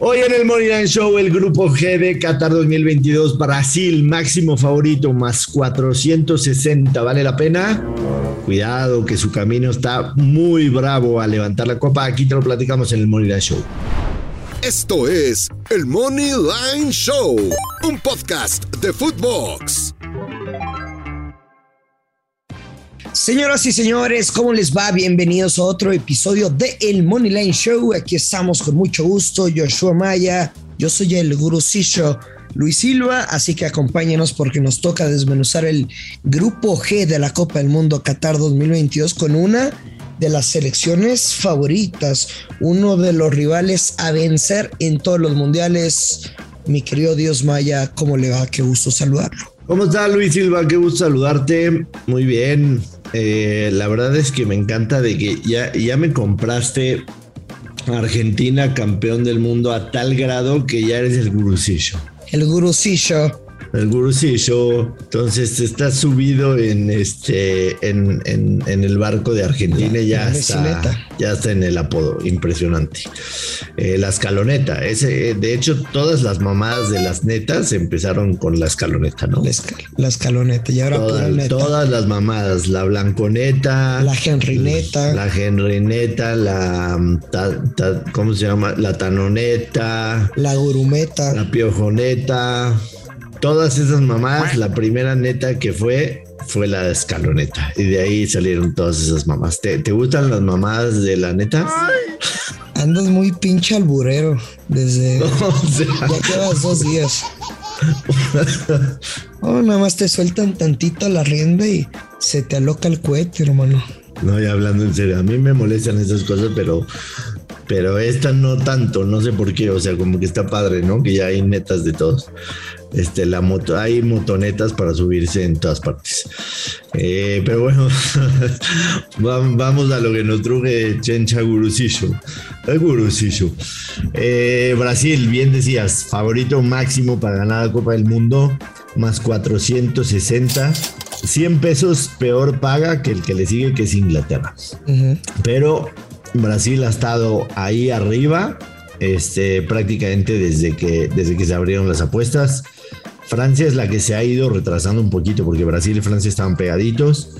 Hoy en el Morning Line Show, el grupo G de Qatar 2022, Brasil, máximo favorito, más 460. ¿Vale la pena? Cuidado, que su camino está muy bravo a levantar la copa. Aquí te lo platicamos en el Morning Line Show. Esto es el Money Line Show, un podcast de Footbox. Señoras y señores, ¿cómo les va? Bienvenidos a otro episodio de El Money Line Show. Aquí estamos con mucho gusto, Joshua Maya. Yo soy el gurusillo Luis Silva, así que acompáñenos porque nos toca desmenuzar el grupo G de la Copa del Mundo Qatar 2022 con una de las selecciones favoritas, uno de los rivales a vencer en todos los mundiales. Mi querido Dios Maya, ¿cómo le va? Qué gusto saludarlo. ¿Cómo está Luis Silva? Qué gusto saludarte. Muy bien. Eh, la verdad es que me encanta de que ya, ya me compraste Argentina campeón del mundo a tal grado que ya eres el gurusillo. El gurusillo el gurusillo. Entonces está subido en este en, en, el barco de Argentina y ya está, ya está en el apodo. Impresionante. Eh, la escaloneta. Ese, de hecho, todas las mamadas de las netas empezaron con la escaloneta, ¿no? La, escaloneta. Y ahora todas, todas las mamadas. La blanconeta. La genrineta. La genrineta. La ¿cómo se llama? La tanoneta. La gurumeta. La piojoneta todas esas mamás, la primera neta que fue fue la escaloneta. Y de ahí salieron todas esas mamás. ¿Te, gustan las mamás de la neta? Andas muy pinche alburero desde. Ya quedas dos días. Oh, nada más te sueltan tantito la rienda y se te aloca el cohete, hermano. No, ya hablando en serio, a mí me molestan esas cosas, pero pero esta no tanto, no sé por qué, o sea, como que está padre, ¿no? Que ya hay netas de todos. Este, la moto, hay motonetas para subirse en todas partes. Eh, pero bueno, vamos a lo que nos truje Chencha Gurusillo. El Gurusillo. Eh, Brasil, bien decías, favorito máximo para ganar la Copa del Mundo, más 460. 100 pesos peor paga que el que le sigue, que es Inglaterra. Pero Brasil ha estado ahí arriba este, prácticamente desde que, desde que se abrieron las apuestas. Francia es la que se ha ido retrasando un poquito porque Brasil y Francia estaban pegaditos.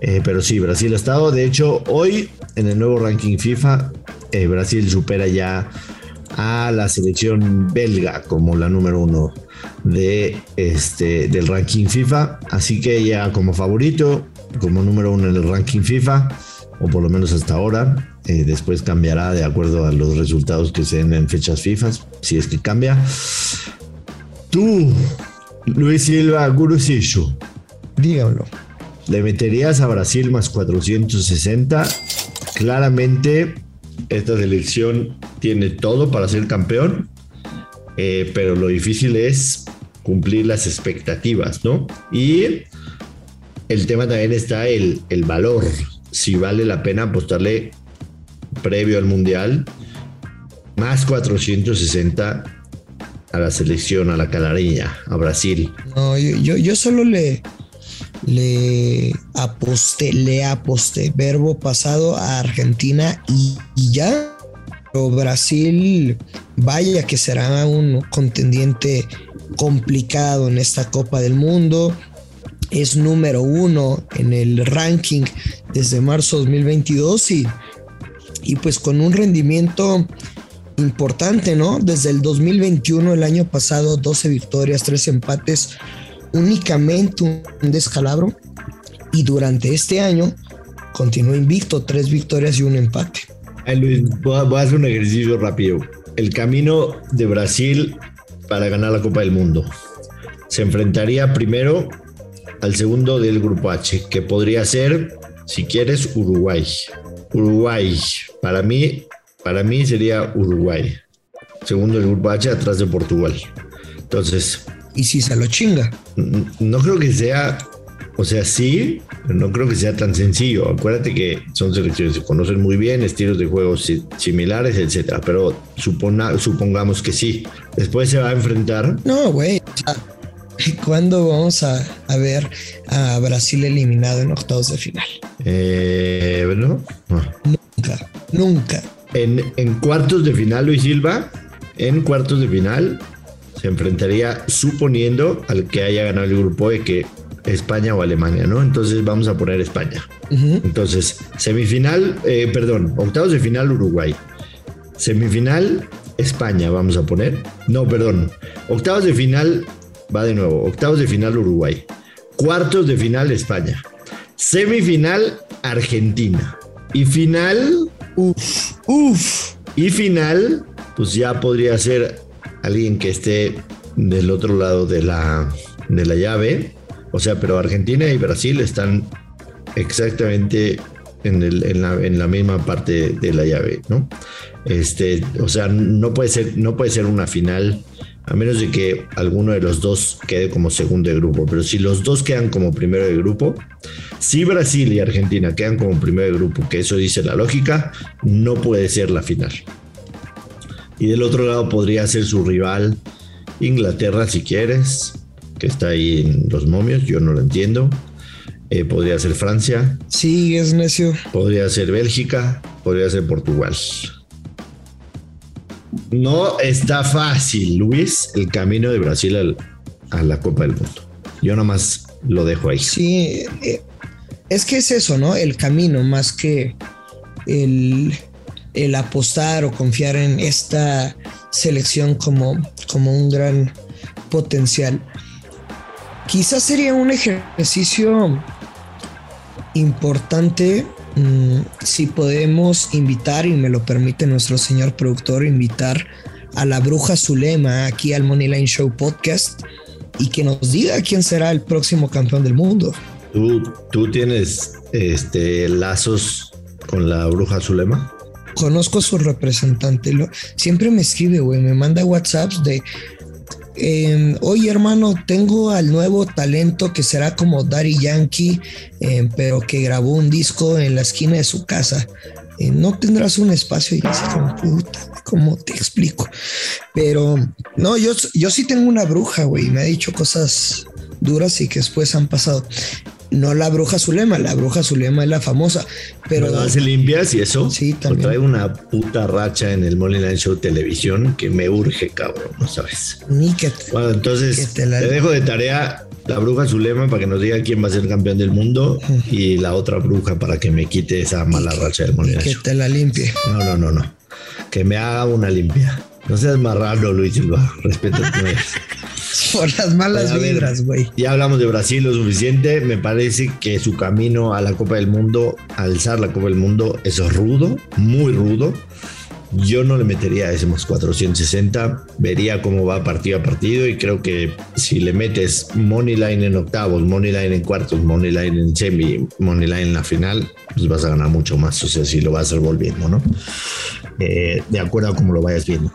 Eh, pero sí, Brasil ha estado. De hecho, hoy en el nuevo ranking FIFA, eh, Brasil supera ya a la selección belga como la número uno de este, del ranking FIFA. Así que ya como favorito, como número uno en el ranking FIFA, o por lo menos hasta ahora. Eh, después cambiará de acuerdo a los resultados que se den en fechas FIFA, si es que cambia. Tú, Luis Silva Gurusillo. Dígamelo. ¿Le meterías a Brasil más 460? Claramente, esta selección tiene todo para ser campeón, eh, pero lo difícil es cumplir las expectativas, ¿no? Y el tema también está el, el valor, si vale la pena apostarle previo al Mundial, más 460 a la selección, a la calareña, a Brasil. No, yo, yo, solo le, le aposté, le aposté, verbo pasado a Argentina y, y ya. Pero Brasil, vaya que será un contendiente complicado en esta Copa del Mundo. Es número uno en el ranking desde marzo 2022 y y pues con un rendimiento importante, ¿no? Desde el 2021, el año pasado, 12 victorias, 3 empates, únicamente un descalabro. Y durante este año continuó invicto, 3 victorias y un empate. Luis, voy a, hacer un ejercicio rápido. El camino de Brasil para ganar la Copa del Mundo. Se enfrentaría primero al segundo del grupo H, que podría ser, si quieres, Uruguay. Uruguay. Para mí, para mí sería Uruguay. Segundo el grupo H atrás de Portugal. Entonces. ¿Y si se lo chinga? No creo que sea. O sea, sí, pero no creo que sea tan sencillo. Acuérdate que son selecciones que se conocen muy bien, estilos de juego similares, etcétera. Pero supongamos que sí. Después se va a enfrentar. No, güey. ¿Cuándo vamos a, a, ver a Brasil eliminado en octavos de final? Eh, ¿no? Nunca, nunca. En, en, cuartos de final, Luis Silva, en cuartos de final se enfrentaría suponiendo al que haya ganado el grupo de que España o Alemania, ¿no? Entonces vamos a poner España. Entonces, semifinal, eh, perdón, octavos de final Uruguay. Semifinal España, vamos a poner. No, perdón. Octavos de final, va de nuevo. Octavos de final Uruguay. Cuartos de final España. Semifinal Argentina. Y final, Uf, uf. y final, pues ya podría ser alguien que esté del otro lado de la, de la llave. O sea, pero Argentina y Brasil están exactamente en, la, en la misma parte de la llave, ¿no? Este, o sea, no puede ser, no puede ser una final, a menos de que alguno de los dos quede como segundo de grupo. Pero si los dos quedan como primero de grupo, si Brasil y Argentina quedan como primero de grupo, que eso dice la lógica, no puede ser la final. Y del otro lado podría ser su rival Inglaterra, si quieres, que está ahí en los momios, yo no lo entiendo. Eh, podría ser Francia, Sí, es necio. podría ser Bélgica, podría ser Portugal. No está fácil, Luis, el camino de Brasil a la Copa del Mundo. Yo nomás lo dejo ahí. Sí, eh, es que es eso, ¿no? El camino más que el, el apostar o confiar en esta selección como, como un gran potencial. Quizás sería un ejercicio importante si podemos invitar, y me lo permite nuestro señor productor, invitar a la bruja Zulema aquí al Moneyline Show Podcast y que nos diga quién será el próximo campeón del mundo. ¿Tú, tú tienes este, lazos con la bruja Zulema? Conozco a su representante, lo- siempre me escribe, güey, me manda WhatsApps de, eh, oye hermano, tengo al nuevo talento que será como Daddy Yankee, eh, pero que grabó un disco en la esquina de su casa. Eh, no tendrás un espacio y como puta, ¿cómo te explico? Pero no, yo, yo sí tengo una bruja, güey, me ha dicho cosas duras y que después han pasado. No la bruja Zulema, la bruja Zulema es la famosa, pero hace limpias y eso. Sí, también. Trae una puta racha en el Money Line Show televisión que me urge, cabrón, no sabes. ni que Bueno, entonces Que te, te dejo de tarea la bruja Zulema para que nos diga quién va a ser campeón del mundo y la otra bruja para que me quite esa mala racha del Money y que te la limpie. No, no, no, no. Que me haga una limpia. No seas marrano, Luis Silva. Respeta tu. Por las malas A ver, vibras, güey. Ya hablamos de Brasil lo suficiente. Me parece que su camino a la Copa del Mundo, a alzar la Copa del Mundo, es rudo, muy rudo. Yo no le metería ese más 460. Vería cómo va partido a partido y creo que si le metes money line en octavos, money line en cuartos, money line en semi, money line en la final, pues vas a ganar mucho más. O sea, si lo vas a ir volviendo, ¿no? Eh, de acuerdo a cómo lo vayas viendo.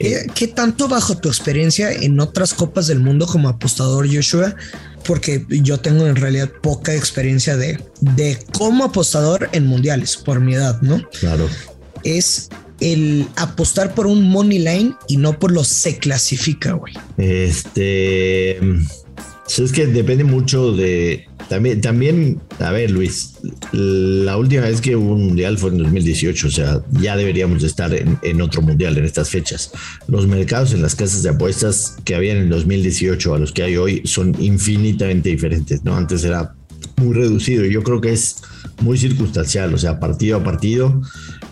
¿Qué, qué tanto bajo tu experiencia en otras copas del mundo como apostador, Joshua? Porque yo tengo en realidad poca experiencia de, de como apostador en mundiales, por mi edad, ¿no? Claro. Es el apostar por un money line y no por lo se clasifica, güey. Este. pues Es que depende mucho de. También, también, a ver, Luis, la última vez que hubo un mundial fue en 2018, o sea, ya deberíamos de estar en, en otro mundial en estas fechas. Los mercados en las casas de apuestas que habían en 2018 a los que hay hoy son infinitamente diferentes, ¿no? Antes era muy reducido y yo creo que es muy circunstancial, o sea, partido a partido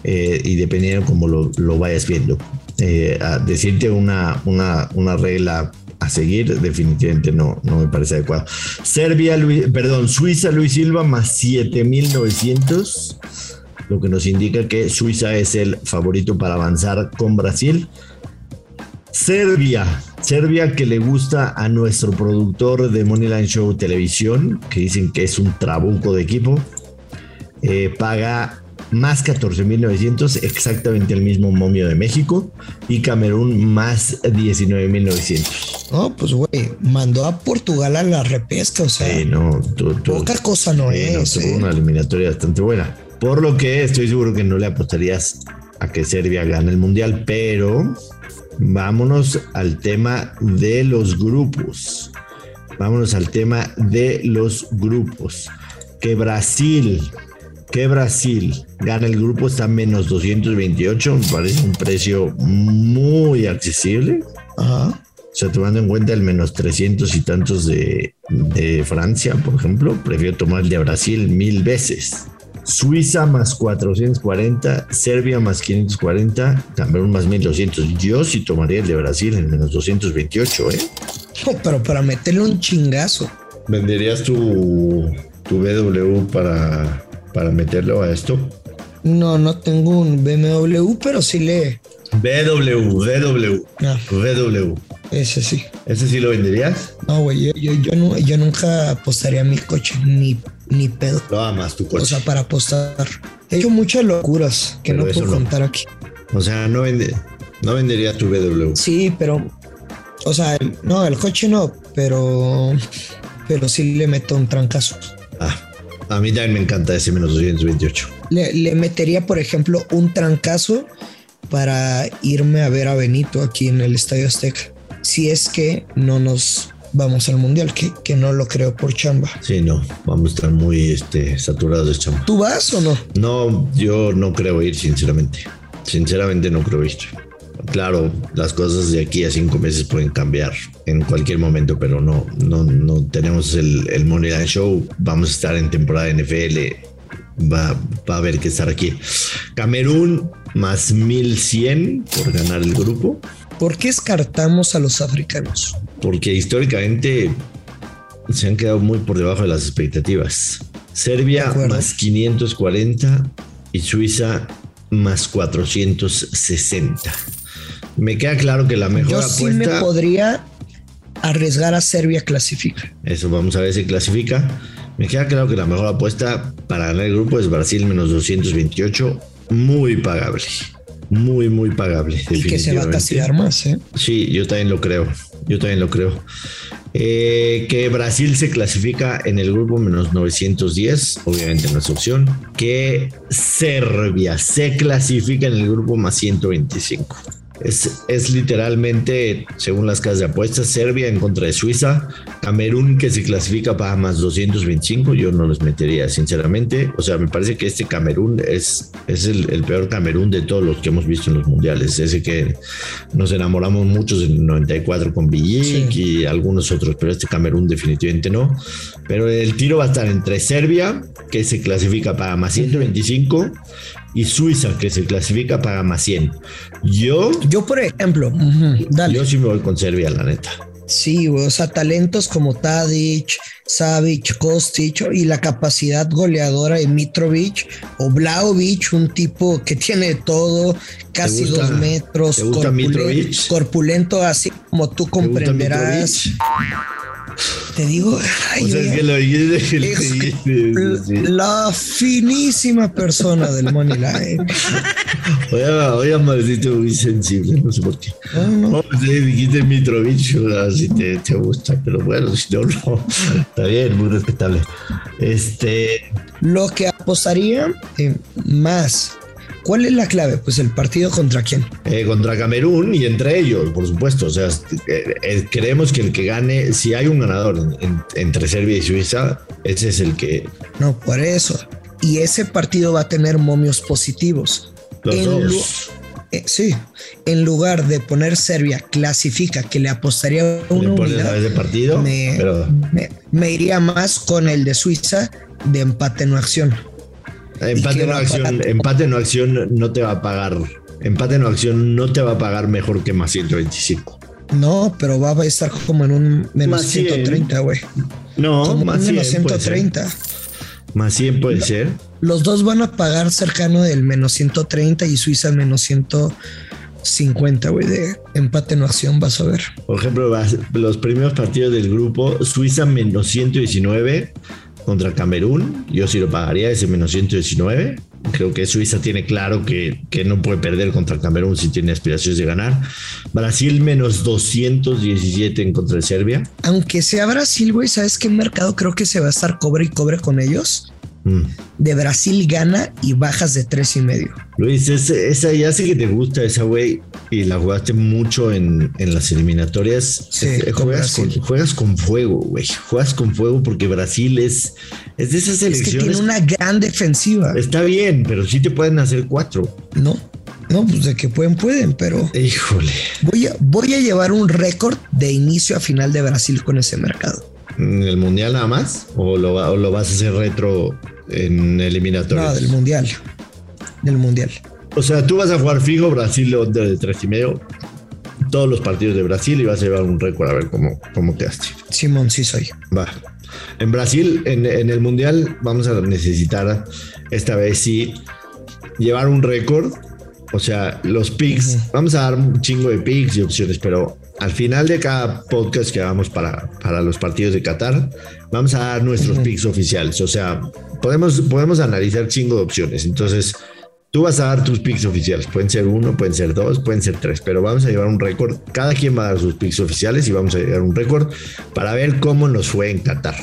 eh, y dependiendo cómo lo, lo vayas viendo. Eh, a decirte una, una, una regla a seguir, definitivamente no, no me parece adecuado. Serbia, Luis- perdón, Suiza, Luis Silva, más 7900, lo que nos indica que Suiza es el favorito para avanzar con Brasil. Serbia, Serbia que le gusta a nuestro productor de Moneyline Show Televisión, que dicen que es un trabuco de equipo, eh, paga más 14.900, exactamente el mismo momio de México, y Camerún más 19.900. No, pues, güey, mandó a Portugal a la repesca, o sea, Sí, no, tú- tú- poca cosa no Sí, no, es. tuvo eh. una eliminatoria bastante buena. Por lo que estoy seguro que no le apostarías a que Serbia gane el mundial, pero vámonos al tema de los grupos. Vámonos al tema de los grupos. Que Brasil que Brasil gana el grupo está menos 228, me parece un precio muy accesible. Ajá. O sea, tomando en cuenta el menos 300 y tantos de, de Francia, por ejemplo, prefiero tomar el de Brasil mil veces. Suiza más 440, Serbia más 540, Camerún más 1200. Yo sí tomaría el de Brasil en menos 228, ¿eh? No, pero para meterle un chingazo. ¿Venderías tu, tu BW para, para meterlo a esto? No, no tengo un BMW, pero sí le. BW, BW, Ah, BW. ese sí. ¿Ese sí lo venderías? No, güey, yo, yo, yo, no- yo nunca apostaría mi coche, ni, ni pedo. Lo amas tu coche. O sea, para apostar. He hecho muchas locuras que Pero no puedo no. contar aquí. O sea, no, vende, no venderías tu BW. Sí, pero. O sea, el- no, el coche no, pero. Pero sí le meto un trancazo. Ah, a mí también me encanta ese menos 228. Le, le metería, por ejemplo, un trancazo para irme a ver a Benito aquí en el Estadio Azteca. Si es que no nos vamos al Mundial, que, que no lo creo por chamba. Sí, no, vamos a estar muy este, saturados de chamba. ¿Tú vas o no? No, yo no creo ir, sinceramente. Sinceramente no creo ir. Claro, las cosas de aquí a cinco meses pueden cambiar en cualquier momento, pero no, no, no tenemos el, el Money Line Show. Vamos a estar en temporada de NFL. Va, va a haber que estar aquí. Camerún más 1100 por ganar el grupo, ¿Por qué descartamos a los africanos? porque históricamente se han quedado muy por debajo de las expectativas. Serbia más 540 y Suiza más 460. Me queda claro que la mejor Yo sí me apuesta, podría arriesgar a Serbia clasifica. eso vamos a ver si clasifica. Me queda claro que la mejor apuesta para ganar el grupo es Brasil menos 228, muy pagable. Muy, muy pagable. Y que se va a castigar más, ¿eh? Sí, yo también lo creo. Yo también lo creo. Eh, que Brasil se clasifica en el grupo menos 910, obviamente no es opción. Que Serbia se clasifica en el grupo más 125. Es, es literalmente, según las casas de apuestas, Serbia en contra de Suiza, Camerún que se clasifica para más 225, yo no los metería sinceramente, o sea, me parece que este Camerún es, es el, el peor Camerún de todos los que hemos visto en los mundiales, ese que nos enamoramos muchos en el 94 con Villic y algunos otros, pero este Camerún definitivamente no, pero el tiro va a estar entre Serbia, que se clasifica para más 125, y Suiza, que se clasifica para más 100. Yo, Yo, por ejemplo, dale. yo sí me voy con Serbia, la neta. Sí, güey, o sea, talentos como Tadic, Savic, Kostic y la capacidad goleadora de Mitrovic o Vlaovic, un tipo que tiene todo, casi gusta- dos metros, Mitrovic? corpulento, así como tú ¿Te gusta comprenderás. Te digo, ay, O sea, es que lo es dijiste, sí. la finísima persona del Money Line. Hoy, hoy amaneciste muy sensible, no sé por qué. No, no. No, pues, eh, dijiste Mitrovic, o sea, si te, te gusta, pero bueno, si no, no. Está bien, muy respetable. Este, Lo que apostaría eh, más. ¿Cuál es la clave? Pues el partido contra quién. eh, contra Camerún y entre ellos, por supuesto. O sea, eh, eh, creemos que el que gane, si hay un ganador en- en- entre Serbia y Suiza, ese es el que. No, por eso. Y ese partido va a tener momios positivos. Los En dos. eh, sí, en lugar de poner Serbia clasifica, que le apostaría Le una unidad, a ese partido, me, pero me- me iría más con el de Suiza de empate no acción. Empate que no acción, empate no acción no te va a pagar. Empate no acción no te va a pagar mejor que más 125. No, pero va a estar como en un menos Más 100. 130, güey. No, Como más un 100 menos puede ser. 130. Más 100 puede ser. Los dos van a pagar cercano del menos 130 y Suiza menos 150, güey, de empate no acción, vas a ver. Por ejemplo, los primeros partidos del grupo, Suiza menos 119 contra Camerún. Yo sí lo pagaría ese menos 119. Creo que Suiza tiene claro que, que no puede perder contra Camerún si tiene aspiraciones de ganar. Brasil menos 217 en contra de Serbia. Aunque sea Brasil, güey, ¿sabes qué mercado creo que se va a estar cobre y cobre con ellos? Mm. De Brasil gana y bajas de tres y medio. Luis, esa ya sé que te gusta esa güey y la jugaste mucho en, las eliminatorias. Sí, eh, juegas, con, juegas, con, fuego, güey. Juegas con fuego porque Brasil es, es de esas selecciones. Es que tiene una gran defensiva. Está bien, pero sí te pueden hacer cuatro. No, no, pues de que pueden, pueden, pero. Híjole. Voy a, voy a llevar un récord de inicio a final de Brasil con ese mercado. ¿En el mundial nada más? ¿O lo, o lo vas a hacer retro en eliminatorios? No, del mundial. Del mundial. O sea, tú vas a jugar fijo Brasil de tres y medio todos los partidos de Brasil y vas a llevar un récord a ver cómo, cómo quedaste. Simón, sí soy. Va. En Brasil, en, el Mundial, vamos a necesitar esta vez sí llevar un récord. O sea, los picks, vamos a dar un chingo de picks y opciones, pero al final de cada podcast que hagamos para, para los partidos de Qatar, vamos a dar nuestros picks oficiales. O sea, podemos, podemos analizar chingo de opciones. Entonces, tú vas a dar tus picks oficiales. Pueden ser uno, pueden ser dos, pueden ser tres, pero vamos a llevar un récord. Cada quien va a dar sus picks oficiales y vamos a llevar un récord para ver cómo nos fue en Qatar.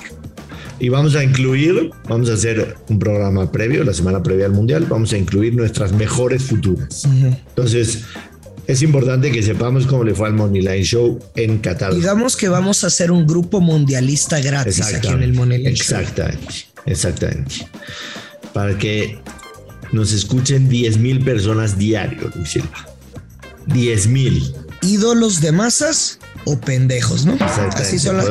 Y vamos a incluir, vamos a hacer un programa previo, la semana previa al Mundial, vamos a incluir nuestras mejores futuras. Entonces, es importante que sepamos cómo le fue al Moneyline Show en Qatar. Digamos que vamos a hacer un grupo mundialista gratis aquí en el Moneyline Show. Exactamente, exactamente. Para que nos escuchen 10 mil personas diario, Luis Silva. 10 mil. ¿Ídolos de masas o pendejos, no? Así son, las,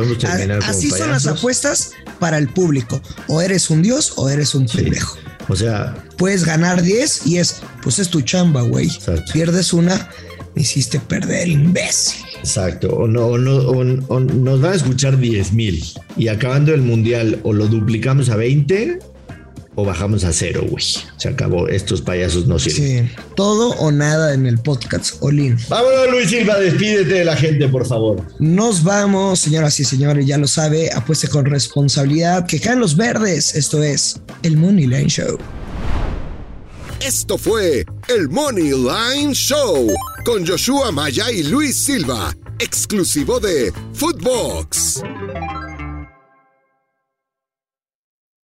así son las apuestas para el público. O eres un dios o eres un pendejo. O sea, puedes ganar 10 y es, pues es tu chamba, güey. Pierdes una, me hiciste perder, imbécil. Exacto. O, no, no, nos van a escuchar 10 mil y acabando el mundial o lo duplicamos a 20 o bajamos a cero, güey. Se acabó. Estos payasos no sirven. Sí. Todo o nada en el podcast, Olin. Vámonos, Luis Silva. Despídete de la gente, por favor. Nos vamos, señoras y señores. Ya lo sabe. Apueste con responsabilidad. Que caen los verdes. Esto es el Money Line Show. Esto fue el Money Line Show con Joshua Maya y Luis Silva, exclusivo de Footbox.